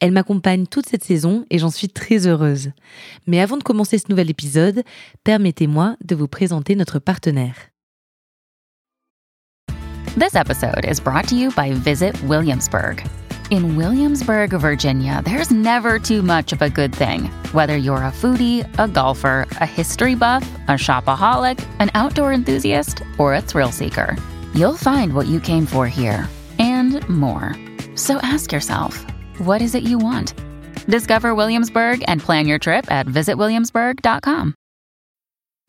Elle m'accompagne toute cette saison et j'en suis très heureuse. Mais avant de commencer ce nouvel épisode, permettez-moi de vous présenter notre partenaire. This episode is brought to you by Visit Williamsburg. In Williamsburg, Virginia, there's never too much of a good thing. Whether you're a foodie, a golfer, a history buff, a shopaholic, an outdoor enthusiast, or a thrill seeker, you'll find what you came for here and more. So ask yourself, what is it you want? Discover Williamsburg and plan your trip at visitwilliamsburg.com.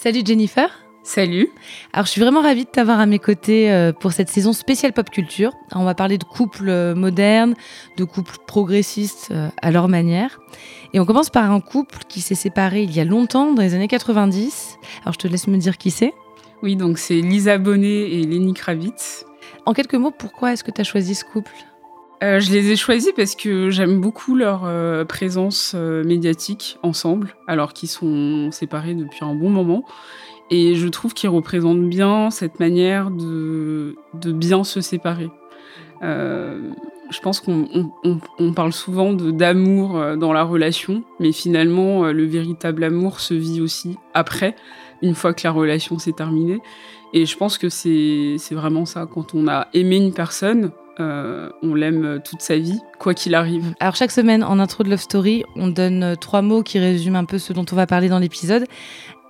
Salut Jennifer. Salut. Alors je suis vraiment ravie de t'avoir à mes côtés euh, pour cette saison spéciale pop culture. On va parler de couples euh, modernes, de couples progressistes euh, à leur manière. Et on commence par un couple qui s'est séparé il y a longtemps, dans les années 90. Alors je te laisse me dire qui c'est. Oui, donc c'est Lisa Bonnet et Lenny Kravitz. En quelques mots, pourquoi est-ce que tu as choisi ce couple? Euh, je les ai choisis parce que j'aime beaucoup leur euh, présence euh, médiatique ensemble, alors qu'ils sont séparés depuis un bon moment. Et je trouve qu'ils représentent bien cette manière de, bien se séparer. je pense qu'on on, on parle souvent d'amour dans la relation, mais finalement, le véritable amour se vit aussi après, une fois que la relation s'est terminée. Et je pense que c'est vraiment ça. Quand on a aimé une personne, euh, on l'aime toute sa vie, quoi qu'il arrive. Alors chaque semaine, en intro de Love Story, on donne euh, trois mots qui résument un peu ce dont on va parler dans l'épisode.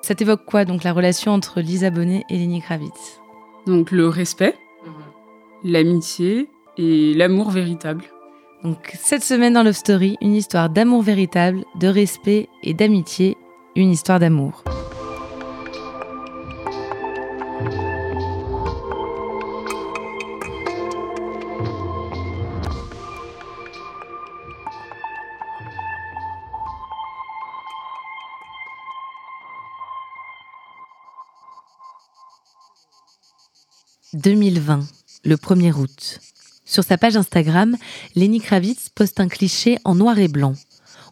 Ça t'évoque quoi donc la relation entre Lisa Bonet et Lenny Kravitz? Donc le respect, mhm. l'amitié et l'amour véritable. Donc cette semaine dans Love Story, une histoire d'amour véritable, de respect et d'amitié, une histoire d'amour. 2020, le 1er août. Sur sa page Instagram, Lenny Kravitz poste un cliché en noir et blanc.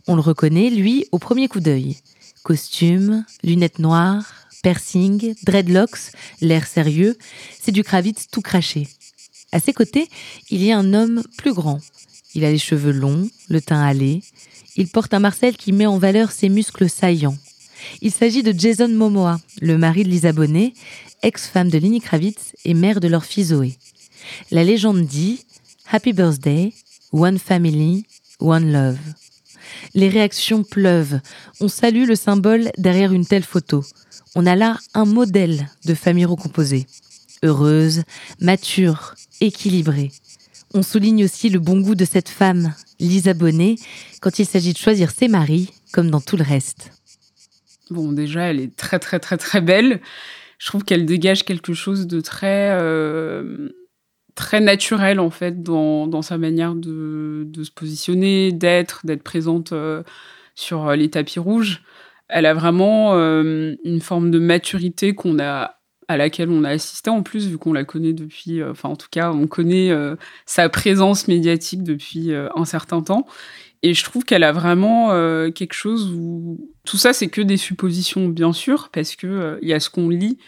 On le reconnaît, lui, au premier coup d'œil. Costume, lunettes noires, piercing, dreadlocks, l'air sérieux, c'est du Kravitz tout craché. À ses côtés, il y a un homme plus grand. Il a les cheveux longs, le teint hâlé. Il porte un Marcel qui met en valeur ses muscles saillants. Il s'agit de Jason Momoa, le mari de Lisa Bonet, ex-femme de Lenny Kravitz et mère de leur fille Zoé. La légende dit Happy Birthday, One Family, One Love. Les réactions pleuvent. On salue le symbole derrière une telle photo. On a là un modèle de famille recomposée. Heureuse, mature, équilibrée. On souligne aussi le bon goût de cette femme, Lisa Bonnet, quand il s'agit de choisir ses maris, comme dans tout le reste. Bon, déjà, elle est très, très, très, très belle je trouve qu'elle dégage quelque chose de très euh, très naturel en fait dans, dans sa manière de, de se positionner, d'être, d'être présente euh, sur les tapis rouges. Elle a vraiment euh, une forme de maturité qu'on a à laquelle on a assisté en plus vu qu'on la connaît depuis enfin en tout cas on connaît sa présence médiatique depuis un certain temps et je trouve qu'elle a vraiment euh, quelque chose où tout ça, c'est que des suppositions, bien sûr, parce que euh, il y a ce qu'on lit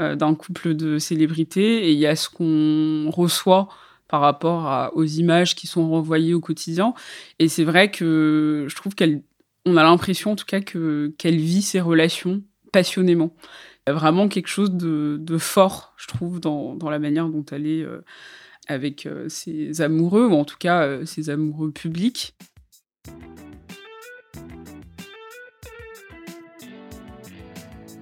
euh, d'un couple de célébrités et il y a ce qu'on reçoit par rapport aux images qui sont renvoyées au quotidien. Et c'est vrai que je trouve qu'elle, on a l'impression en tout cas que qu'elle vit ses relations passionnément. Il y a vraiment quelque chose de, fort, je trouve, dans, dans, la manière dont elle est avec ses amoureux, ou en tout cas ses amoureux publics.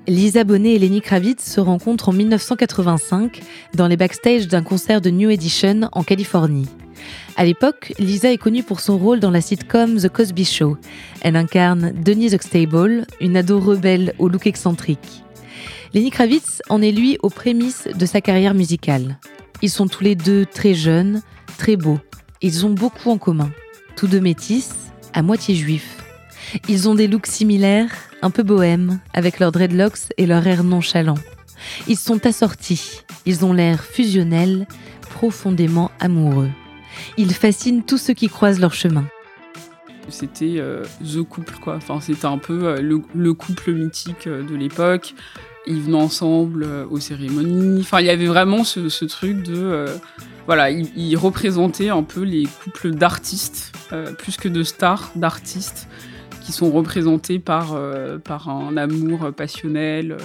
Lisa Bonet et Lenny Kravitz se rencontrent en 1985 dans les backstage d'un concert de New Edition en Californie. À l'époque, Lisa est connue pour son rôle dans la sitcom The Cosby Show. Elle incarne Denise Huxtable, une ado rebelle au look excentrique. Lenny Kravitz en est lui aux prémices de sa carrière musicale. Ils sont tous les deux très jeunes, très beaux. Ils ont beaucoup en commun. Tous deux métis, à moitié juifs. Ils ont des looks similaires, un peu bohèmes, avec leurs dreadlocks et leur air nonchalant. Ils sont assortis, ils ont l'air fusionnels, profondément amoureux. Ils fascinent tous ceux qui croisent leur chemin. C'était euh, the couple, quoi. Enfin, c'était un peu euh, le, couple mythique euh, de l'époque. Ils venaient ensemble aux cérémonies. Enfin, il y avait vraiment ce, truc de. voilà, ils, représentaient un peu les couples d'artistes, plus que de stars, d'artistes qui sont représentés par, euh, par un amour passionnel. Euh,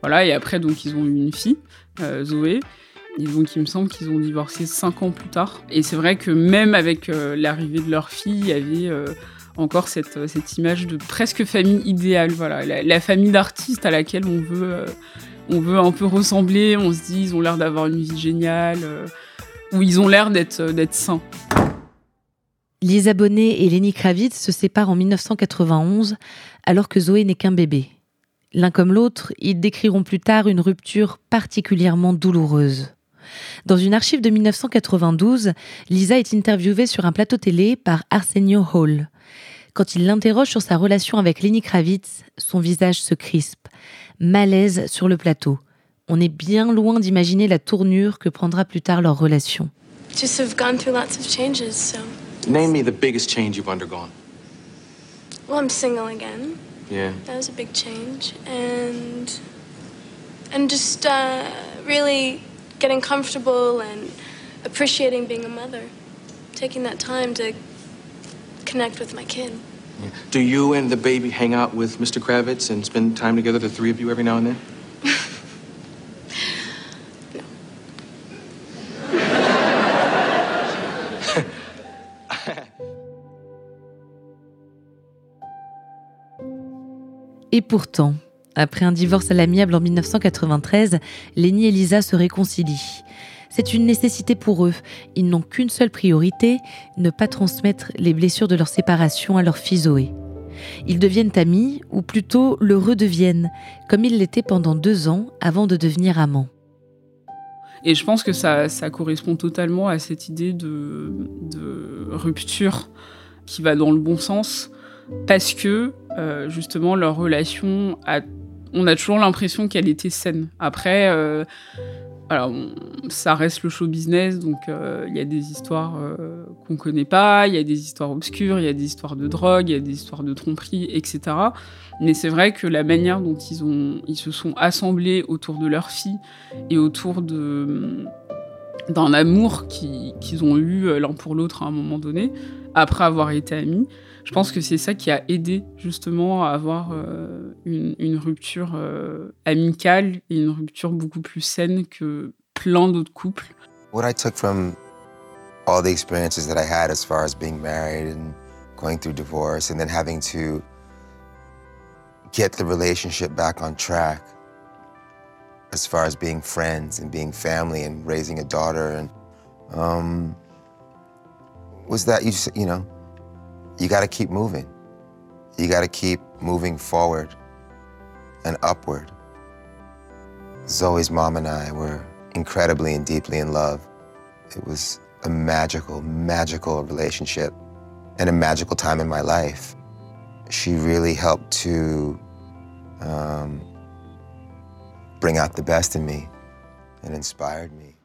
voilà, et après, donc, ils ont eu une fille, euh, Zoé. Et donc, il me semble qu'ils ont divorcé cinq ans plus tard. Et c'est vrai que même avec l'arrivée de leur fille, il y avait encore cette, cette image de presque famille idéale. Voilà, la, famille d'artistes à laquelle on veut, on veut un peu ressembler. On se dit, ils ont l'air d'avoir une vie géniale, ou ils ont l'air d'être sains. Lisa Bonet et Lenny Kravitz se séparent en 1991 alors que Zoé n'est qu'un bébé. L'un comme l'autre, ils décriront plus tard une rupture particulièrement douloureuse. Dans une archive de 1992, Lisa est interviewée sur un plateau télé par Arsenio Hall. Quand il l'interroge sur sa relation avec Lenny Kravitz, son visage se crispe. Malaise sur le plateau. On est bien loin d'imaginer la tournure que prendra plus tard leur relation. Name me the biggest change you've undergone. Well, I'm single again. Yeah. That was a big change. And and just uh, really getting comfortable and appreciating being a mother. Taking that time to connect with my kid. Yeah. Do you and the baby hang out with Mr. Kravitz and spend time together, the three of you, every now and then? Et pourtant, après un divorce à l'amiable en 1993, Lenny et Lisa se réconcilient. C'est une nécessité pour eux. Ils n'ont qu'une seule priorité, ne pas transmettre les blessures de leur séparation à leur fille Zoé. Ils deviennent amis, ou plutôt le redeviennent, comme ils l'étaient pendant deux ans avant de devenir amants. Et je pense que ça, correspond totalement à cette idée de rupture qui va dans le bon sens, parce que euh, justement leur relation on a toujours l'impression qu'elle était saine. Après, euh, ça reste le show business, donc euh, il y a des histoires qu'on connaît pas, il y a des histoires obscures, il y a des histoires de drogue, il y a des histoires de tromperie, etc. Mais c'est vrai que la manière dont ils, se sont assemblés autour de leur fille et autour d'un amour qu'ils ont eu l'un pour l'autre à un moment donné, après avoir été amis, je pense que c'est ça qui a aidé justement à avoir euh, une, rupture euh, amicale et une rupture beaucoup plus saine que plein d'autres couples. What I took from all the experiences that I had as far as being married and going through divorce and then having to get the relationship back on track as far as being friends and being family and raising a daughter and um, was that you just, you know you got to keep moving. You got to keep moving forward and upward. Zoe's mom and I were incredibly and deeply in love. It was a magical, magical relationship and a magical time in my life. She really helped to um, bring out the best in me and inspired me.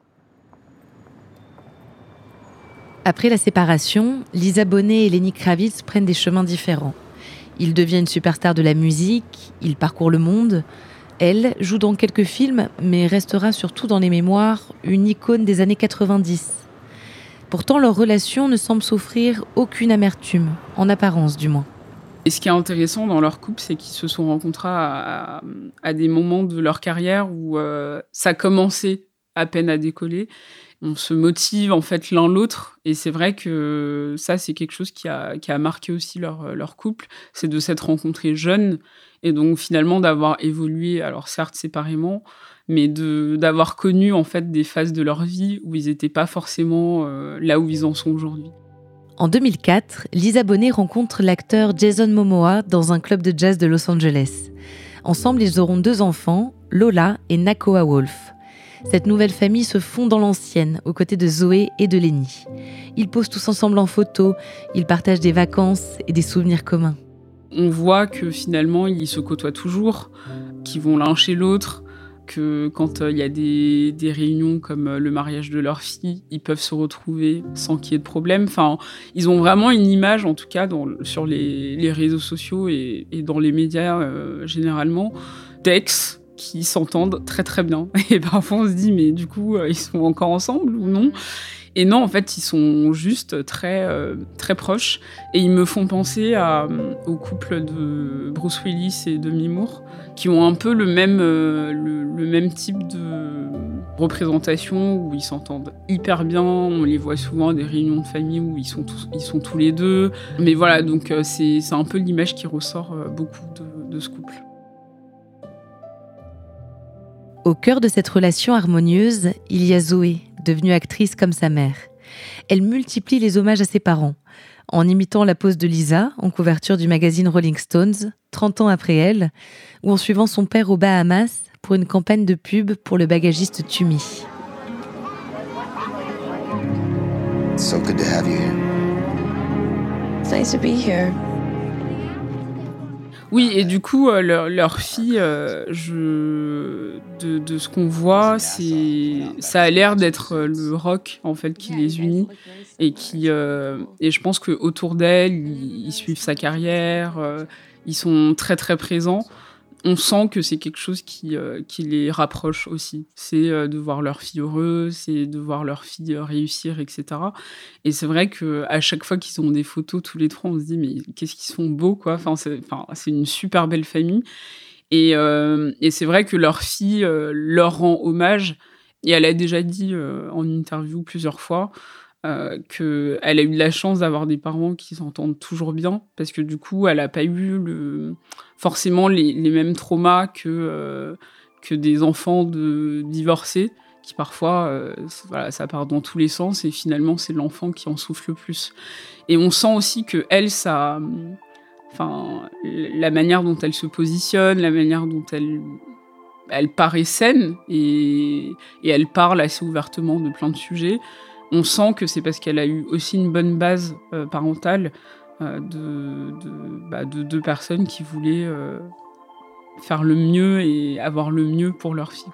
Après la séparation, Lisa Bonet et Lenny Kravitz prennent des chemins différents. Il devient une superstar de la musique, il parcourt le monde. Elle joue dans quelques films, mais restera surtout dans les mémoires une icône des années 90. Pourtant, leur relation ne semble souffrir aucune amertume, en apparence du moins. Et ce qui est intéressant dans leur couple, c'est qu'ils se sont rencontrés à, des moments de leur carrière où euh, ça commençait à peine à décoller. On se motive en fait l'un l'autre. Et c'est vrai que ça, c'est quelque chose qui a, qui a marqué aussi leur, leur couple. C'est de s'être rencontrés jeunes et donc finalement d'avoir évolué, alors certes séparément, mais d'avoir connu en fait des phases de leur vie où ils n'étaient pas forcément euh, là où ils en sont aujourd'hui. En 2004, Lisa Bonet rencontre l'acteur Jason Momoa dans un club de jazz de Los Angeles. Ensemble, ils auront deux enfants, Lola et Nakoa Wolf. Cette nouvelle famille se fond dans l'ancienne, aux côtés de Zoé et de Lenny. Ils posent tous ensemble en photo, ils partagent des vacances et des souvenirs communs. On voit que finalement, ils se côtoient toujours, qu'ils vont l'un chez l'autre, que quand euh, il y a des, réunions comme euh, le mariage de leur fille, ils peuvent se retrouver sans qu'il y ait de problème. Enfin, ils ont vraiment une image, en tout cas sur les, réseaux sociaux et, dans les médias euh, généralement, d'ex qui s'entendent très très bien. Et parfois on se dit mais du coup ils sont encore ensemble ou non? Et non, en fait, ils sont juste très, euh, très proches. Et ils me font penser à, au couple de Bruce Willis et de Moore, qui ont un peu le même, euh, le, même type de représentation, où ils s'entendent hyper bien. On les voit souvent à des réunions de famille où ils sont tous, ils sont tous les deux. Mais voilà, donc euh, c'est un peu l'image qui ressort beaucoup de ce couple. Au cœur de cette relation harmonieuse, il y a Zoé, devenue actrice comme sa mère. Elle multiplie les hommages à ses parents, en imitant la pose de Lisa en couverture du magazine Rolling Stones, 30 ans après elle, ou en suivant son père aux Bahamas pour une campagne de pub pour le bagagiste Tumi. So good to have you here. nice to be here. Oui, et du coup, euh, leur, fille, euh, je, de, ce qu'on voit, c'est, ça. a l'air d'être euh, le rock en fait qui les unit. Et qui, et je pense que autour d'elle, ils, suivent sa carrière, ils sont très très présents on sent que c'est quelque chose qui, euh, les rapproche aussi. C'est euh, de voir leur fille heureuse, c'est de voir leur fille euh, réussir, etc. Et c'est vrai que à chaque fois qu'ils ont des photos tous les trois, on se dit mais qu'est-ce qu'ils sont beaux quoi. Enfin, c'est une super belle famille. Et c'est vrai que leur fille leur rend hommage. Et elle a déjà dit en interview plusieurs fois euh, qu'elle a eu de la chance d'avoir des parents qui s'entendent toujours bien, parce que du coup, elle n'a pas eu le, forcément les, mêmes traumas que, euh, que des enfants de divorcés, qui parfois, euh, voilà, ça part dans tous les sens, et finalement, c'est l'enfant qui en souffre le plus. Et on sent aussi que elle, ça, enfin, la manière dont elle se positionne, la manière dont elle elle paraît saine et, et elle parle assez ouvertement de plein de sujets on sent que c'est parce qu'elle a eu aussi une bonne base euh, parentale euh, bah, de, deux personnes qui voulaient euh, faire le mieux et avoir le mieux pour leur fille.